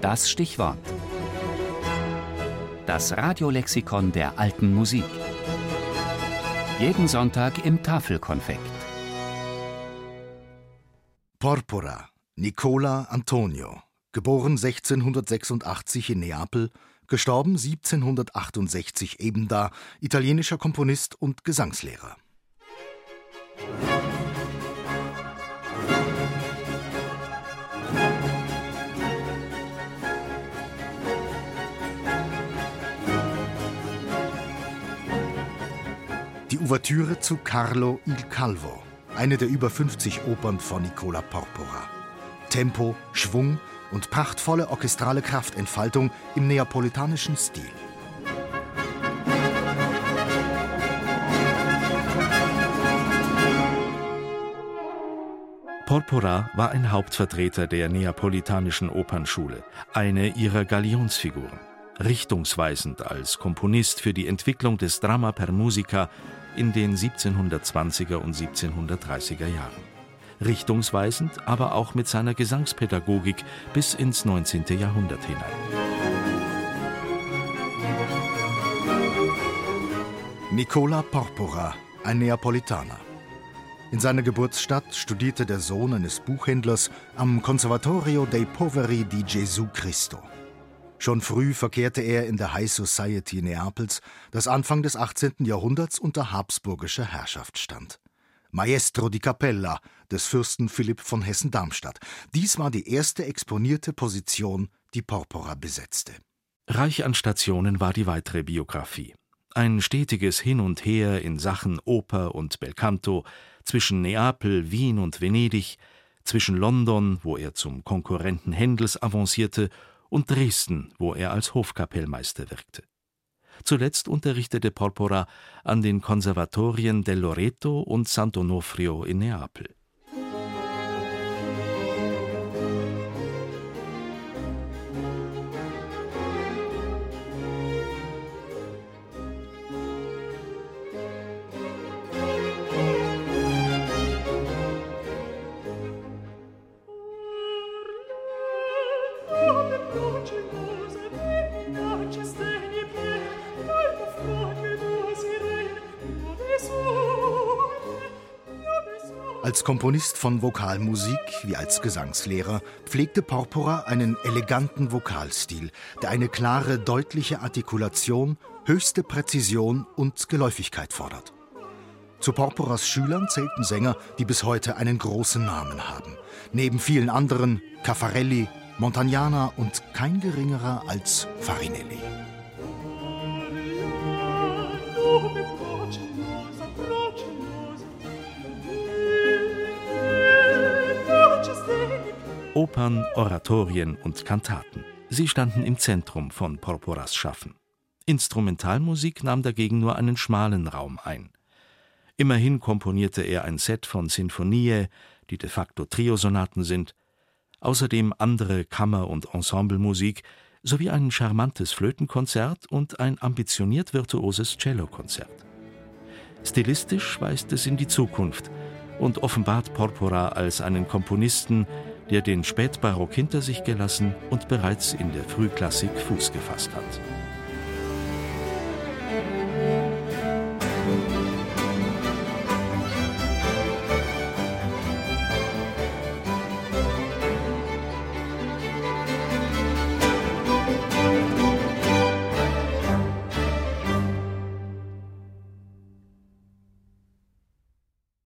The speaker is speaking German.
Das Stichwort. Das Radiolexikon der alten Musik. Jeden Sonntag im Tafelkonfekt. Porpora, Nicola Antonio, geboren 1686 in Neapel, gestorben 1768 eben da, italienischer Komponist und Gesangslehrer. Die Ouvertüre zu Carlo il Calvo, eine der über 50 Opern von Nicola Porpora. Tempo, Schwung und prachtvolle orchestrale Kraftentfaltung im neapolitanischen Stil. Porpora war ein Hauptvertreter der neapolitanischen Opernschule, eine ihrer Galionsfiguren. Richtungsweisend als Komponist für die Entwicklung des Drama per Musica in den 1720er und 1730er Jahren. Richtungsweisend, aber auch mit seiner Gesangspädagogik bis ins 19. Jahrhundert hinein. Nicola Porpora, ein Neapolitaner. In seiner Geburtsstadt studierte der Sohn eines Buchhändlers am Conservatorio dei Poveri di Gesù Cristo. Schon früh verkehrte er in der High Society Neapels, das Anfang des 18. Jahrhunderts unter habsburgischer Herrschaft stand. Maestro di Capella des Fürsten Philipp von Hessen-Darmstadt. Dies war die erste exponierte Position, die Porpora besetzte. Reich an Stationen war die weitere Biografie. Ein stetiges Hin und Her in Sachen Oper und Belcanto zwischen Neapel, Wien und Venedig, zwischen London, wo er zum Konkurrenten Händels avancierte, und Dresden, wo er als Hofkapellmeister wirkte. Zuletzt unterrichtete Porpora an den Konservatorien del Loreto und Sant'Onofrio in Neapel. Als Komponist von Vokalmusik wie als Gesangslehrer pflegte Porpora einen eleganten Vokalstil, der eine klare, deutliche Artikulation, höchste Präzision und Geläufigkeit fordert. Zu Porporas Schülern zählten Sänger, die bis heute einen großen Namen haben. Neben vielen anderen Caffarelli, Montagnana und kein geringerer als Farinelli. Opern, Oratorien und Kantaten. Sie standen im Zentrum von Porporas Schaffen. Instrumentalmusik nahm dagegen nur einen schmalen Raum ein. Immerhin komponierte er ein Set von Sinfonie, die de facto Triosonaten sind, außerdem andere Kammer- und Ensemblemusik sowie ein charmantes Flötenkonzert und ein ambitioniert virtuoses Cellokonzert. Stilistisch weist es in die Zukunft und offenbart Porpora als einen Komponisten, der den Spätbarock hinter sich gelassen und bereits in der Frühklassik Fuß gefasst hat.